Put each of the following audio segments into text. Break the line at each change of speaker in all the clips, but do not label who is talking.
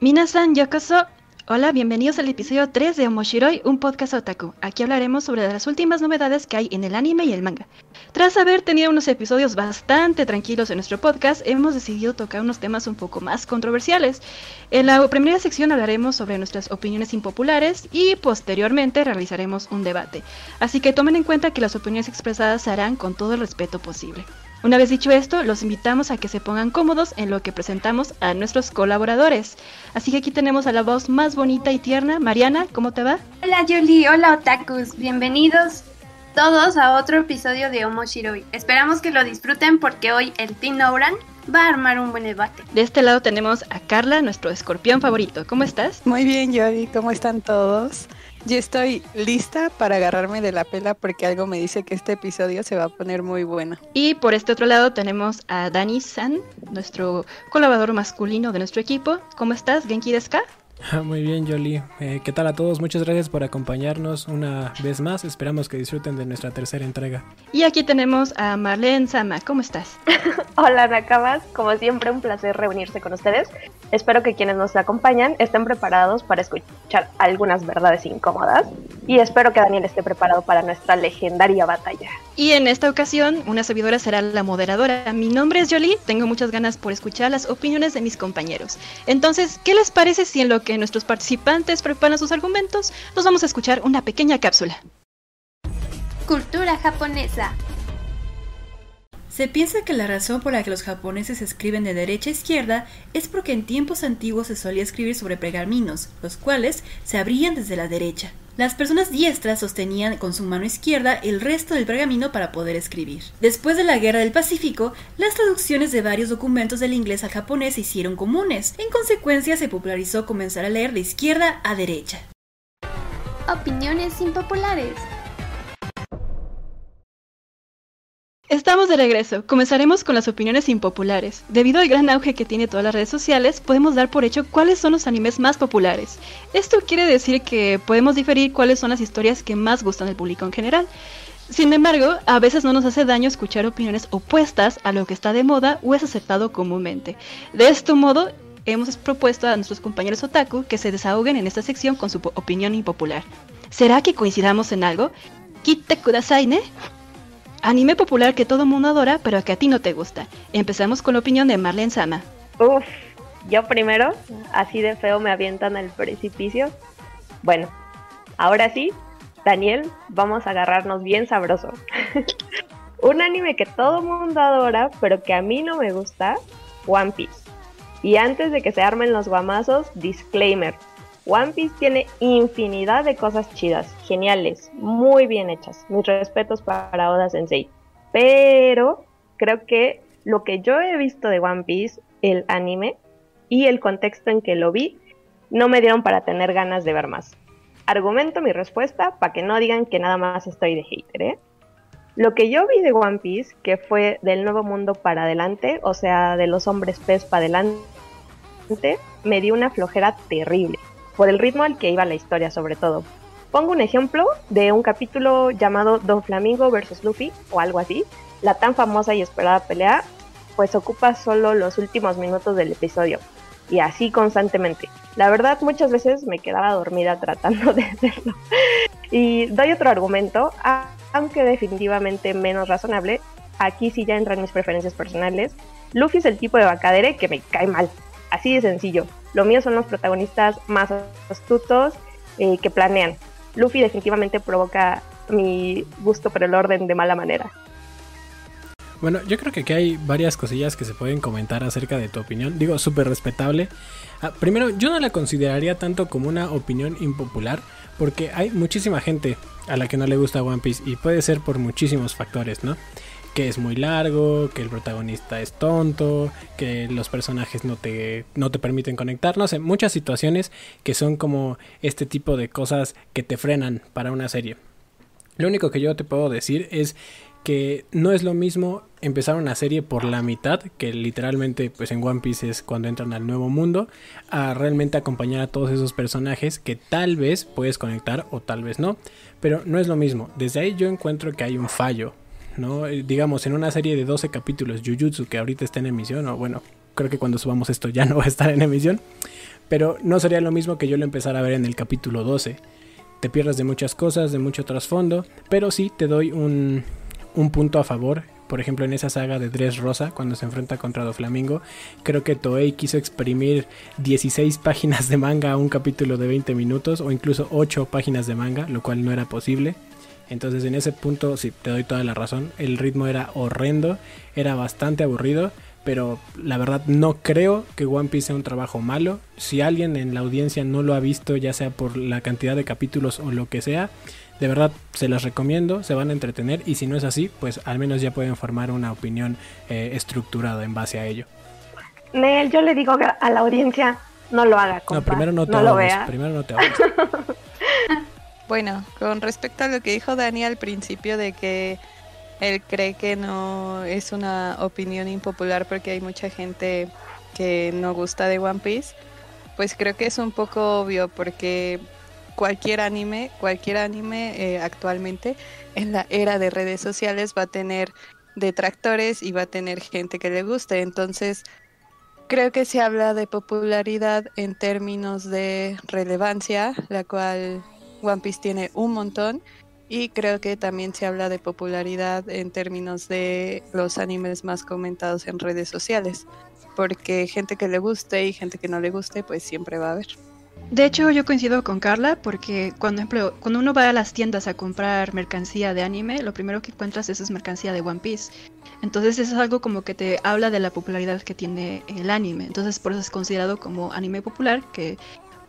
Minasan Yokoso. Hola, bienvenidos al episodio 3 de Omoshiroi, un podcast otaku. Aquí hablaremos sobre las últimas novedades que hay en el anime y el manga. Tras haber tenido unos episodios bastante tranquilos en nuestro podcast, hemos decidido tocar unos temas un poco más controversiales. En la primera sección hablaremos sobre nuestras opiniones impopulares y posteriormente realizaremos un debate. Así que tomen en cuenta que las opiniones expresadas se harán con todo el respeto posible. Una vez dicho esto, los invitamos a que se pongan cómodos en lo que presentamos a nuestros colaboradores. Así que aquí tenemos a la voz más bonita y tierna, Mariana, ¿cómo te va?
Hola Yoli, hola otakus, bienvenidos todos a otro episodio de Omoshiroi. Esperamos que lo disfruten porque hoy el Team Ouran va a armar un buen debate.
De este lado tenemos a Carla, nuestro escorpión favorito. ¿Cómo estás?
Muy bien, Yoli, ¿cómo están todos? Yo estoy lista para agarrarme de la pela porque algo me dice que este episodio se va a poner muy bueno.
Y por este otro lado tenemos a Dani San, nuestro colaborador masculino de nuestro equipo. ¿Cómo estás, Genki Deska?
Muy bien, Jolie. Eh, ¿Qué tal a todos? Muchas gracias por acompañarnos una vez más. Esperamos que disfruten de nuestra tercera entrega.
Y aquí tenemos a Marlene Sama. ¿Cómo estás?
Hola, Nakamas. Como siempre, un placer reunirse con ustedes. Espero que quienes nos acompañan estén preparados para escuchar algunas verdades incómodas. Y espero que Daniel esté preparado para nuestra legendaria batalla.
Y en esta ocasión, una servidora será la moderadora. Mi nombre es Jolie. Tengo muchas ganas por escuchar las opiniones de mis compañeros. Entonces, ¿qué les parece si en lo que nuestros participantes preparan sus argumentos, nos vamos a escuchar una pequeña cápsula.
Cultura japonesa.
Se piensa que la razón por la que los japoneses escriben de derecha a izquierda es porque en tiempos antiguos se solía escribir sobre pergaminos, los cuales se abrían desde la derecha. Las personas diestras sostenían con su mano izquierda el resto del pergamino para poder escribir. Después de la Guerra del Pacífico, las traducciones de varios documentos del inglés al japonés se hicieron comunes. En consecuencia, se popularizó comenzar a leer de izquierda a derecha.
Opiniones impopulares.
Estamos de regreso. Comenzaremos con las opiniones impopulares. Debido al gran auge que tiene todas las redes sociales, podemos dar por hecho cuáles son los animes más populares. Esto quiere decir que podemos diferir cuáles son las historias que más gustan al público en general. Sin embargo, a veces no nos hace daño escuchar opiniones opuestas a lo que está de moda o es aceptado comúnmente. De este modo, hemos propuesto a nuestros compañeros otaku que se desahoguen en esta sección con su opinión impopular. ¿Será que coincidamos en algo? Kite kudasai, ¿ne? Anime popular que todo mundo adora, pero que a ti no te gusta. Empezamos con la opinión de Marlene Sama.
Uf, yo primero, así de feo me avientan al precipicio. Bueno, ahora sí, Daniel, vamos a agarrarnos bien sabroso. Un anime que todo mundo adora, pero que a mí no me gusta, One Piece. Y antes de que se armen los guamazos, disclaimer, One Piece tiene infinidad de cosas chidas, geniales, muy bien hechas. Mis respetos para Oda Sensei. Pero creo que lo que yo he visto de One Piece, el anime y el contexto en que lo vi, no me dieron para tener ganas de ver más. Argumento mi respuesta para que no digan que nada más estoy de hater, ¿eh? Lo que yo vi de One Piece, que fue del nuevo mundo para adelante, o sea, de los hombres pez para adelante, me dio una flojera terrible por el ritmo al que iba la historia sobre todo. Pongo un ejemplo de un capítulo llamado Don Flamingo vs. Luffy o algo así. La tan famosa y esperada pelea pues ocupa solo los últimos minutos del episodio y así constantemente. La verdad muchas veces me quedaba dormida tratando de hacerlo. Y doy otro argumento, aunque definitivamente menos razonable. Aquí sí ya entran mis preferencias personales. Luffy es el tipo de bacadere que me cae mal. Así de sencillo. Lo mío son los protagonistas más astutos eh, que planean. Luffy definitivamente provoca mi gusto por el orden de mala manera.
Bueno, yo creo que aquí hay varias cosillas que se pueden comentar acerca de tu opinión. Digo, súper respetable. Ah, primero, yo no la consideraría tanto como una opinión impopular, porque hay muchísima gente a la que no le gusta One Piece y puede ser por muchísimos factores, ¿no? Que es muy largo, que el protagonista es tonto, que los personajes no te, no te permiten conectar, no sé, muchas situaciones que son como este tipo de cosas que te frenan para una serie. Lo único que yo te puedo decir es que no es lo mismo empezar una serie por la mitad, que literalmente pues en One Piece es cuando entran al nuevo mundo, a realmente acompañar a todos esos personajes que tal vez puedes conectar o tal vez no, pero no es lo mismo. Desde ahí yo encuentro que hay un fallo ¿no? Eh, digamos, en una serie de 12 capítulos, Jujutsu, que ahorita está en emisión, o bueno, creo que cuando subamos esto ya no va a estar en emisión, pero no sería lo mismo que yo lo empezara a ver en el capítulo 12. Te pierdes de muchas cosas, de mucho trasfondo, pero sí te doy un, un punto a favor por ejemplo en esa saga de Dress Rosa cuando se enfrenta contra Doflamingo, creo que Toei quiso exprimir 16 páginas de manga a un capítulo de 20 minutos o incluso 8 páginas de manga, lo cual no era posible. Entonces en ese punto sí te doy toda la razón, el ritmo era horrendo, era bastante aburrido, pero la verdad no creo que One Piece sea un trabajo malo. Si alguien en la audiencia no lo ha visto, ya sea por la cantidad de capítulos o lo que sea, de verdad, se las recomiendo, se van a entretener y si no es así, pues al menos ya pueden formar una opinión eh, estructurada en base a ello.
Nel, yo le digo a la audiencia, no lo haga.
no, primero no te no primero no te
bueno, con respecto a lo que dijo Dani al principio de que él cree que no es una opinión impopular porque hay mucha gente que no gusta de One Piece, pues creo que es un poco obvio porque cualquier anime, cualquier anime eh, actualmente en la era de redes sociales va a tener detractores y va a tener gente que le guste. Entonces, creo que se habla de popularidad en términos de relevancia, la cual One Piece tiene un montón. Y creo que también se habla de popularidad en términos de los animes más comentados en redes sociales. Porque gente que le guste y gente que no le guste, pues siempre va a haber.
De hecho, yo coincido con Carla porque cuando, ejemplo, cuando uno va a las tiendas a comprar mercancía de anime, lo primero que encuentras es mercancía de One Piece. Entonces eso es algo como que te habla de la popularidad que tiene el anime. Entonces por eso es considerado como anime popular, que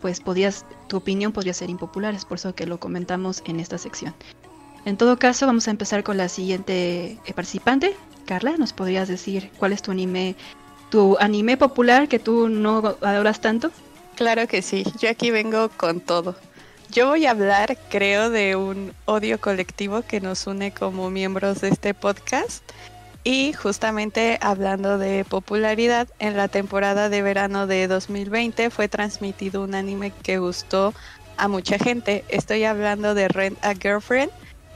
pues podías, tu opinión podría ser impopular, es por eso que lo comentamos en esta sección. En todo caso, vamos a empezar con la siguiente eh, participante. Carla, ¿nos podrías decir cuál es tu anime, tu anime popular que tú no adoras tanto?
Claro que sí, yo aquí vengo con todo. Yo voy a hablar, creo, de un odio colectivo que nos une como miembros de este podcast. Y justamente hablando de popularidad, en la temporada de verano de 2020 fue transmitido un anime que gustó a mucha gente. Estoy hablando de Rent a Girlfriend.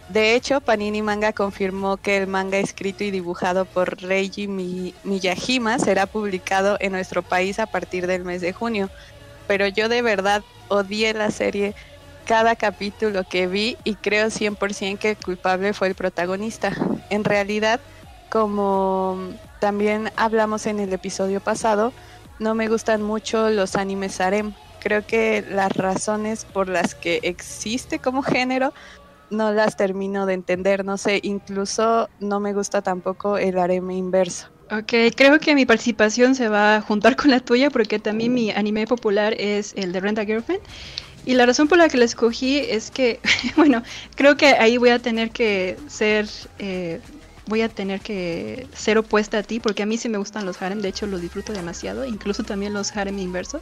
De hecho, Panini Manga confirmó que el manga escrito y dibujado por Reiji Miyajima será publicado en nuestro país a partir del mes de junio pero yo de verdad odié la serie cada capítulo que vi y creo 100% que el culpable fue el protagonista. En realidad, como también hablamos en el episodio pasado, no me gustan mucho los animes harem. Creo que las razones por las que existe como género no las termino de entender. No sé, incluso no me gusta tampoco el harem inverso.
Ok, creo que mi participación se va a juntar con la tuya porque también mi anime popular es el de Rent a Girlfriend. Y la razón por la que la escogí es que, bueno, creo que ahí voy a tener que ser, eh, voy a tener que ser opuesta a ti porque a mí sí me gustan los harem, de hecho los disfruto demasiado, incluso también los harem inverso.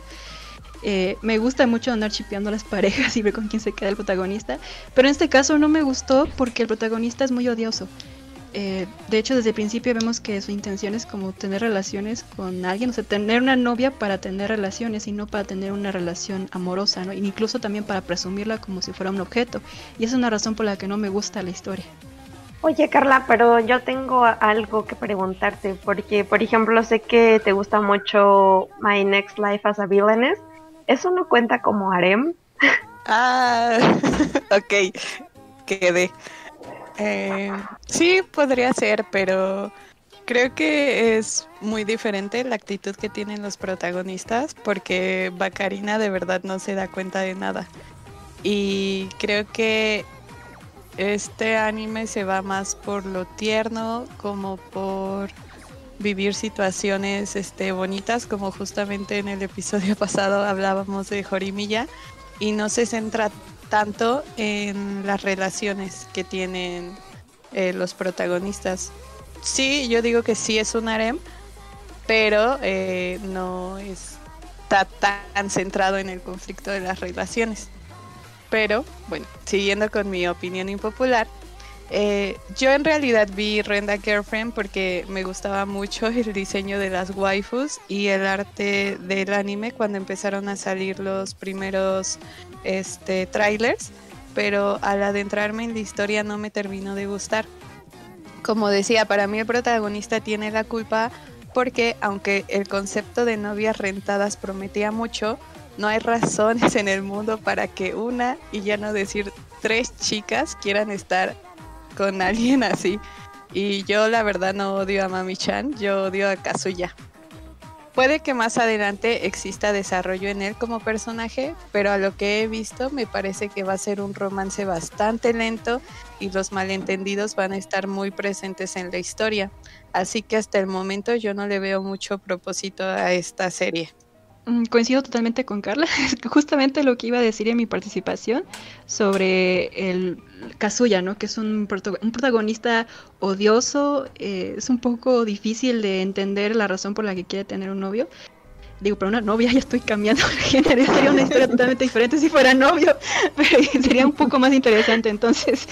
Eh, me gusta mucho andar chipeando las parejas y ver con quién se queda el protagonista, pero en este caso no me gustó porque el protagonista es muy odioso. Eh, de hecho, desde el principio vemos que su intención es como tener relaciones con alguien, o sea, tener una novia para tener relaciones y no para tener una relación amorosa, ¿no? incluso también para presumirla como si fuera un objeto. Y esa es una razón por la que no me gusta la historia.
Oye, Carla, pero yo tengo algo que preguntarte, porque, por ejemplo, sé que te gusta mucho My Next Life as a Villainess. ¿Eso no cuenta como harem?
Ah, ok, quedé. Eh, sí, podría ser, pero creo que es muy diferente la actitud que tienen los protagonistas porque Bacarina de verdad no se da cuenta de nada. Y creo que este anime se va más por lo tierno como por vivir situaciones este, bonitas, como justamente en el episodio pasado hablábamos de Jorimilla, y no se centra tanto en las relaciones que tienen eh, los protagonistas. Sí, yo digo que sí es un harem, pero eh, no está tan centrado en el conflicto de las relaciones. Pero, bueno, siguiendo con mi opinión impopular, eh, yo en realidad vi Renda Girlfriend porque me gustaba mucho el diseño de las waifus y el arte del anime cuando empezaron a salir los primeros este, trailers, pero al adentrarme en la historia no me terminó de gustar. Como decía, para mí el protagonista tiene la culpa porque aunque el concepto de novias rentadas prometía mucho, no hay razones en el mundo para que una, y ya no decir tres chicas, quieran estar con alguien así. Y yo la verdad no odio a Mami Chan, yo odio a Kazuya. Puede que más adelante exista desarrollo en él como personaje, pero a lo que he visto me parece que va a ser un romance bastante lento y los malentendidos van a estar muy presentes en la historia. Así que hasta el momento yo no le veo mucho propósito a esta serie.
Mm, coincido totalmente con Carla. Justamente lo que iba a decir en mi participación sobre el Kazuya, ¿no? Que es un, un protagonista odioso. Eh, es un poco difícil de entender la razón por la que quiere tener un novio. Digo, para una novia ya estoy cambiando de género. Sería una historia totalmente diferente si fuera novio. Pero sería un poco más interesante entonces.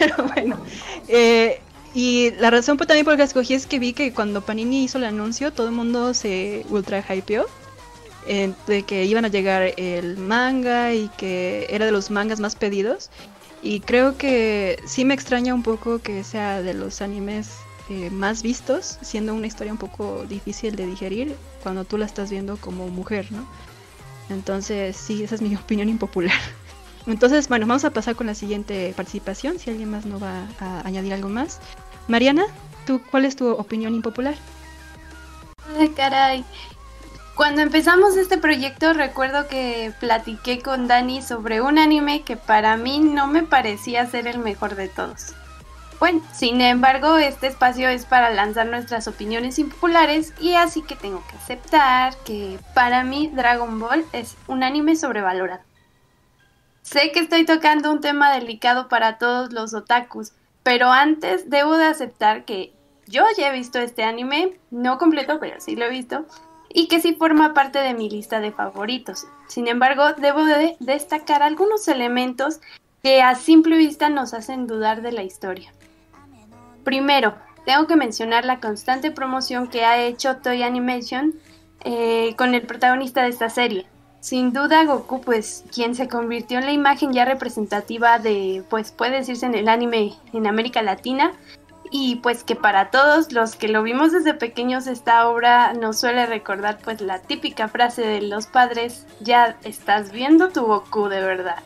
Pero bueno. Eh, y la razón también por la que escogí es que vi que cuando Panini hizo el anuncio, todo el mundo se ultra hypeó de que iban a llegar el manga y que era de los mangas más pedidos. Y creo que sí me extraña un poco que sea de los animes eh, más vistos, siendo una historia un poco difícil de digerir cuando tú la estás viendo como mujer, ¿no? Entonces, sí, esa es mi opinión impopular. Entonces, bueno, vamos a pasar con la siguiente participación, si alguien más no va a añadir algo más. Mariana, ¿tú, ¿cuál es tu opinión impopular?
Ay, caray. Cuando empezamos este proyecto recuerdo que platiqué con Dani sobre un anime que para mí no me parecía ser el mejor de todos. Bueno, sin embargo, este espacio es para lanzar nuestras opiniones impopulares y así que tengo que aceptar que para mí Dragon Ball es un anime sobrevalorado. Sé que estoy tocando un tema delicado para todos los otakus, pero antes debo de aceptar que yo ya he visto este anime, no completo, pero sí lo he visto, y que sí forma parte de mi lista de favoritos. Sin embargo, debo de destacar algunos elementos que a simple vista nos hacen dudar de la historia. Primero, tengo que mencionar la constante promoción que ha hecho Toy Animation eh, con el protagonista de esta serie. Sin duda Goku, pues quien se convirtió en la imagen ya representativa de, pues puede decirse en el anime en América Latina, y pues que para todos los que lo vimos desde pequeños esta obra nos suele recordar pues la típica frase de los padres, ya estás viendo tu Goku de verdad.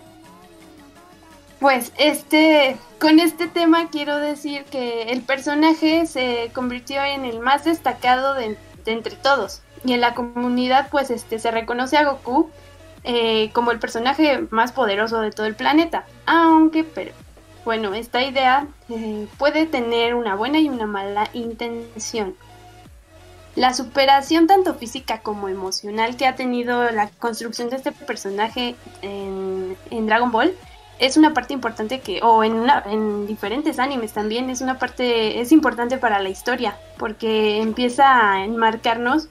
Pues este, con este tema quiero decir que el personaje se convirtió en el más destacado de, entre todos y en la comunidad pues este se reconoce a Goku eh, como el personaje más poderoso de todo el planeta, aunque pero bueno, esta idea eh, puede tener una buena y una mala intención. La superación tanto física como emocional que ha tenido la construcción de este personaje en, Dragon Ball es una parte importante que, o en, en diferentes animes también, es una parte, es importante para la historia, porque empieza a enmarcarnos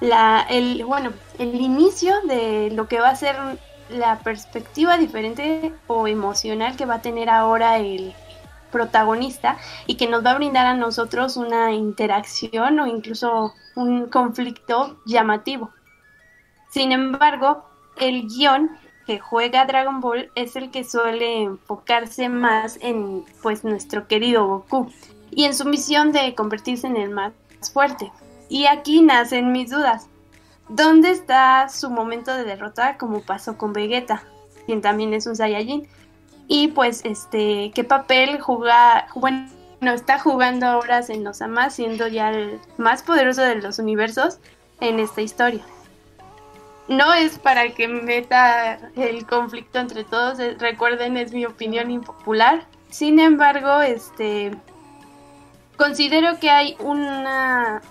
la, el, bueno, el inicio de lo que va a ser la perspectiva diferente o emocional que va a tener ahora el protagonista y que nos va a brindar a nosotros una interacción o incluso un conflicto llamativo. Sin embargo, el guion que juega Dragon Ball es el que suele enfocarse más en pues nuestro querido Goku y en su misión de convertirse en el más fuerte. Y aquí nacen mis dudas. ¿Dónde está su momento de derrota como pasó con Vegeta, quien también es un Saiyajin? Y pues, este, ¿qué papel juega, bueno, está jugando ahora en los Amas, siendo ya el más poderoso de los universos en esta historia? No es para que meta el conflicto entre todos, eh, recuerden, es mi opinión impopular. Sin embargo, este, considero que hay una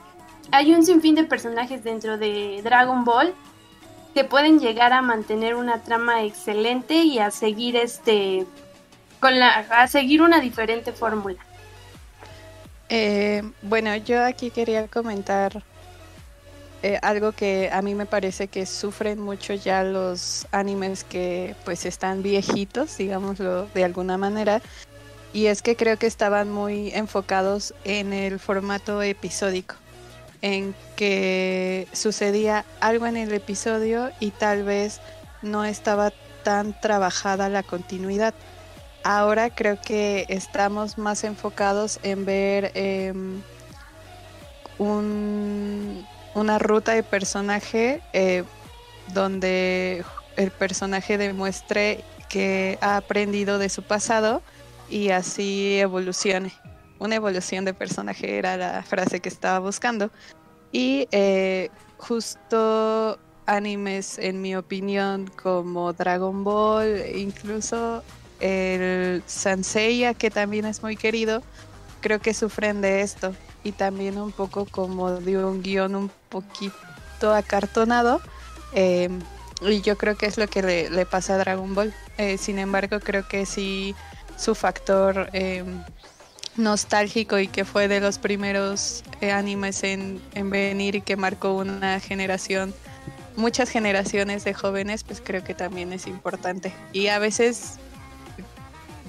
hay un sinfín de personajes dentro de Dragon Ball que pueden llegar a mantener una trama excelente y a seguir este con la a seguir una diferente fórmula.
Eh, bueno, yo aquí quería comentar eh, algo que a mí me parece que sufren mucho ya los animes que pues están viejitos, digámoslo de alguna manera, y es que creo que estaban muy enfocados en el formato episódico en que sucedía algo en el episodio y tal vez no estaba tan trabajada la continuidad. Ahora creo que estamos más enfocados en ver em, una ruta de personaje eh, donde el personaje demuestre que ha aprendido de su pasado y así evolucione. Una evolución de personaje era la frase que estaba buscando. Y eh, justo animes, en mi opinión, como Dragon Ball, incluso el Sanseiya, que también es muy querido, creo que sufren de esto. Y también un poco como de un guion un poquito acartonado. Em, y yo creo que es lo que le, pasa a Dragon Ball. Eh, sin embargo, creo que sí su factor em, nostálgico y que fue de los primeros eh, animes en, en, venir y que marcó una generación, muchas generaciones de jóvenes, pues creo que también es importante. Y a veces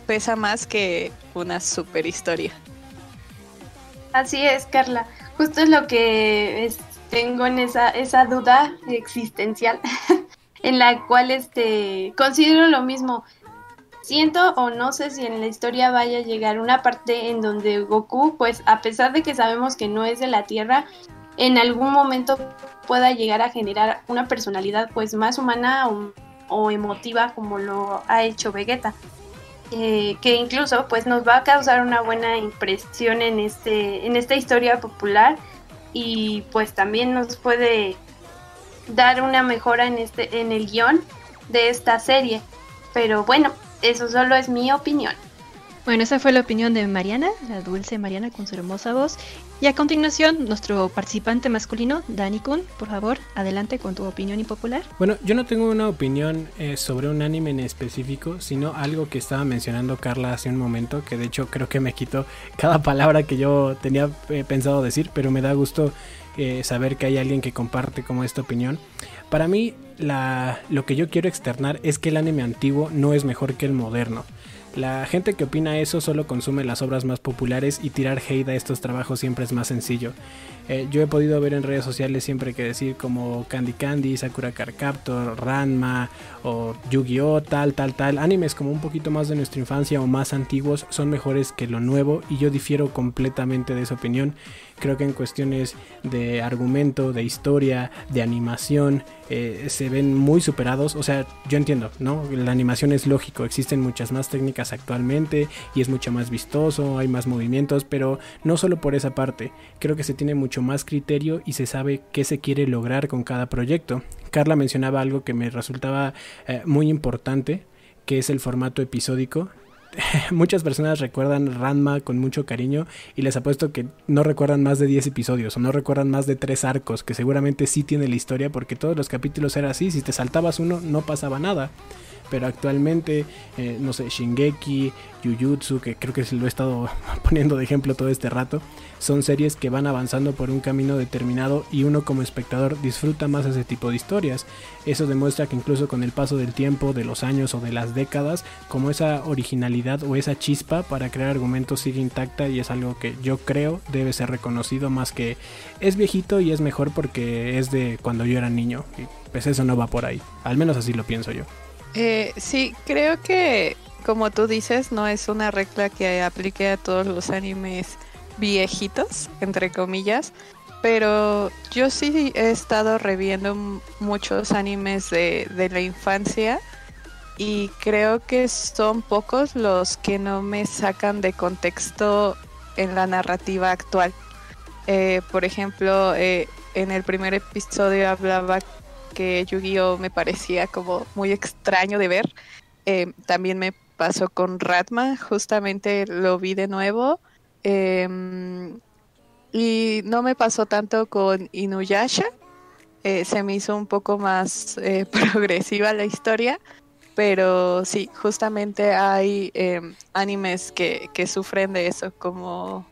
pesa más que una super historia.
Así es, Carla. Justo es lo que tengo en esa, esa duda existencial, en la cual este, considero lo mismo siento o no sé si en la historia vaya a llegar una parte en donde Goku, pues a pesar de que sabemos que no es de la Tierra, en algún momento pueda llegar a generar una personalidad pues más humana o, emotiva como lo ha hecho Vegeta. Eh, que incluso pues nos va a causar una buena impresión en este en esta historia popular y pues también nos puede dar una mejora en este en el guion de esta serie pero bueno eso solo es mi opinión.
Bueno, esa fue la opinión de Mariana, la dulce Mariana con su hermosa voz. Y a continuación, nuestro participante masculino, Dani Kun, por favor, adelante con tu opinión impopular.
Bueno, yo no tengo una opinión eh, sobre un anime en específico, sino algo que estaba mencionando Carla hace un momento, que de hecho creo que me quitó cada palabra que yo tenía eh, pensado decir, pero me da gusto eh, saber que hay alguien que comparte como esta opinión. Para mí, la, lo que yo quiero externar es que el anime antiguo no es mejor que el moderno. La gente que opina eso solo consume las obras más populares y tirar hate a estos trabajos siempre es más sencillo. Eh, yo he podido ver en redes sociales siempre que decir como Candy Candy, Sakura Card Captor, Ranma o Yu-Gi-Oh, tal, tal, tal. Animes como un poquito más de nuestra infancia o más antiguos son mejores que lo nuevo y yo difiero completamente de esa opinión. Creo que en cuestiones de argumento, de historia, de animación, eh, se ven muy superados. O sea, yo entiendo, ¿no? La animación es lógico, existen muchas más técnicas actualmente y es mucho más vistoso, hay más movimientos, pero no solo por esa parte. Creo que se tiene mucho más criterio y se sabe qué se quiere lograr con cada proyecto. Carla mencionaba algo que me resultaba eh, muy importante, que es el formato episódico. Muchas personas recuerdan Ranma con mucho cariño y les apuesto que no recuerdan más de 10 episodios o no recuerdan más de 3 arcos, que seguramente sí tiene la historia porque todos los capítulos eran así, si te saltabas uno no pasaba nada pero actualmente, eh, no sé, Shingeki, Jujutsu, que creo que se lo he estado poniendo de ejemplo todo este rato, son series que van avanzando por un camino determinado y uno como espectador disfruta más ese tipo de historias. Eso demuestra que incluso con el paso del tiempo, de los años o de las décadas, como esa originalidad o esa chispa para crear argumentos sigue intacta y es algo que yo creo debe ser reconocido más que es viejito y es mejor porque es de cuando yo era niño. Y pues eso no va por ahí. Al menos así lo pienso yo.
Eh, sí, creo que como tú dices, no es una regla que aplique a todos los animes viejitos, entre comillas, pero yo sí he estado reviendo muchos animes de, de la infancia y creo que son pocos los que no me sacan de contexto en la narrativa actual. Eh, por ejemplo, eh, en el primer episodio hablaba que Yu-Gi-Oh me parecía como muy extraño de ver. Eh, también me pasó con Ratma, justamente lo vi de nuevo. Em, y no me pasó tanto con Inuyasha. Eh, se me hizo un poco más eh, progresiva la historia. Pero sí, justamente hay em, animes que, que, sufren de eso, como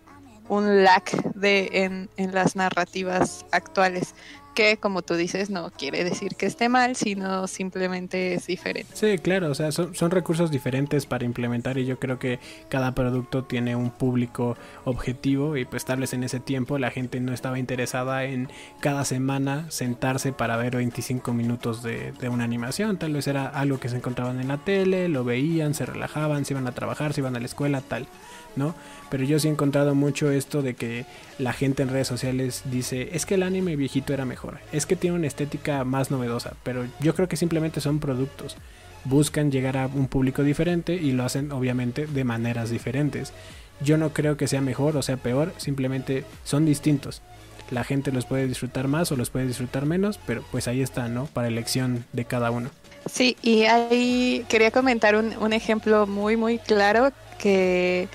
un lack de, en, en las narrativas actuales que como tú dices no quiere decir que esté mal, sino simplemente es diferente.
Sí, claro, o sea, son, recursos diferentes para implementar y yo creo que cada producto tiene un público objetivo y pues tal vez en ese tiempo la gente no estaba interesada en cada semana sentarse para ver 25 minutos de, de una animación, tal vez era algo que se encontraban en la tele, lo veían, se relajaban, se iban a trabajar, se iban a la escuela, tal. ¿no? Pero yo sí he encontrado mucho esto de que la gente en redes sociales dice, es que el anime viejito era mejor es que tiene una estética más novedosa, pero yo creo que simplemente son productos. Buscan llegar a un público diferente y lo hacen obviamente de maneras diferentes. Yo no creo que sea mejor o sea peor, simplemente son distintos. La gente los puede disfrutar más o los puede disfrutar menos, pero pues ahí está, ¿no? Para elección de cada uno.
Sí, y ahí quería comentar un, un ejemplo muy, muy claro que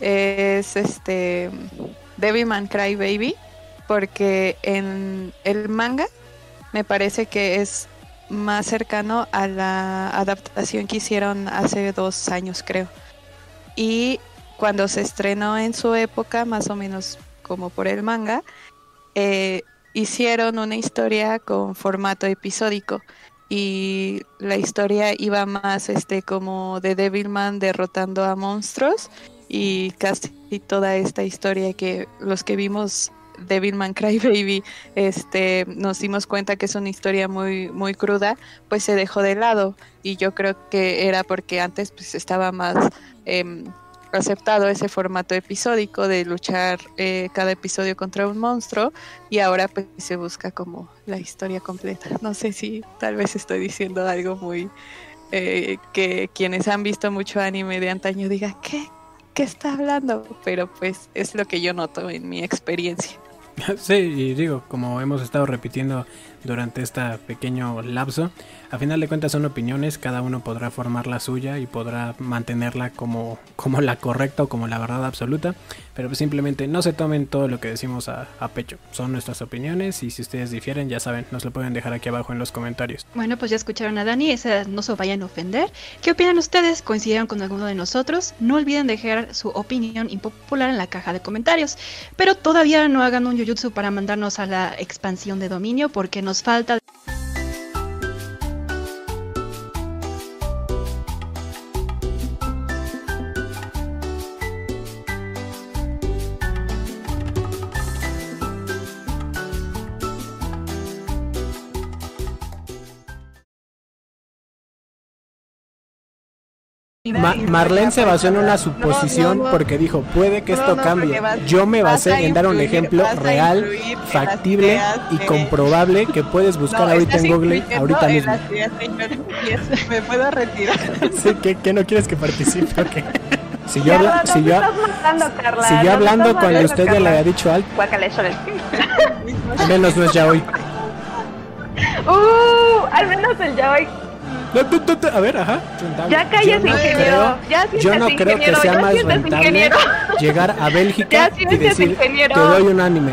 es este Devilman Cry Baby, porque en el manga me parece que es más cercano a la adaptación que hicieron hace dos años, creo. Y cuando se estrenó en su época, más o menos como por el manga, eh, hicieron una historia con formato episódico y la historia iba más este como de Devilman derrotando a monstruos y casi toda esta historia que los que vimos Devilman Crybaby este nos dimos cuenta que es una historia muy muy cruda pues se dejó de lado y yo creo que era porque antes pues estaba más eh, aceptado ese formato episódico de luchar eh, cada episodio contra un monstruo y ahora pues se busca como la historia completa. No sé si tal vez estoy diciendo algo muy eh, que quienes han visto mucho anime de antaño digan, ¿qué? ¿Qué está hablando? Pero pues es lo que yo noto en mi experiencia.
Sí, y digo, como hemos estado repitiendo durante este pequeño lapso, a final de cuentas son opiniones, cada uno podrá formar la suya y podrá mantenerla como, como la correcta o como la verdad absoluta, pero pues simplemente no se tomen todo lo que decimos a, a, pecho, son nuestras opiniones y si ustedes difieren ya saben, nos lo pueden dejar aquí abajo en los comentarios.
Bueno, pues ya escucharon a Dani, esas no se vayan a ofender. ¿Qué opinan ustedes? ¿Coincidieron con alguno de nosotros? No olviden dejar su opinión impopular en la caja de comentarios, pero todavía no hagan un Jujutsu para mandarnos a la expansión de dominio porque nos falta...
Ma Marlene se basó en una suposición no, no, porque dijo, puede que esto cambie. Yo me basé en dar un ejemplo real, factible y comprobable que puedes buscar ahorita en Google ahorita mismo.
me puedo retirar.
sí, ¿qué, ¿qué, no quieres que participe? Okay. Si yo, habla, si yo, matando, Carla, si yo hablando cuando usted ya le había dicho algo. al menos no es ya hoy.
Uh, al menos el ya hoy
a ver, ajá.
Ya calles, ingeniero. ya
yo no creo que sea más rentable llegar a Bélgica y decir, te doy un anime.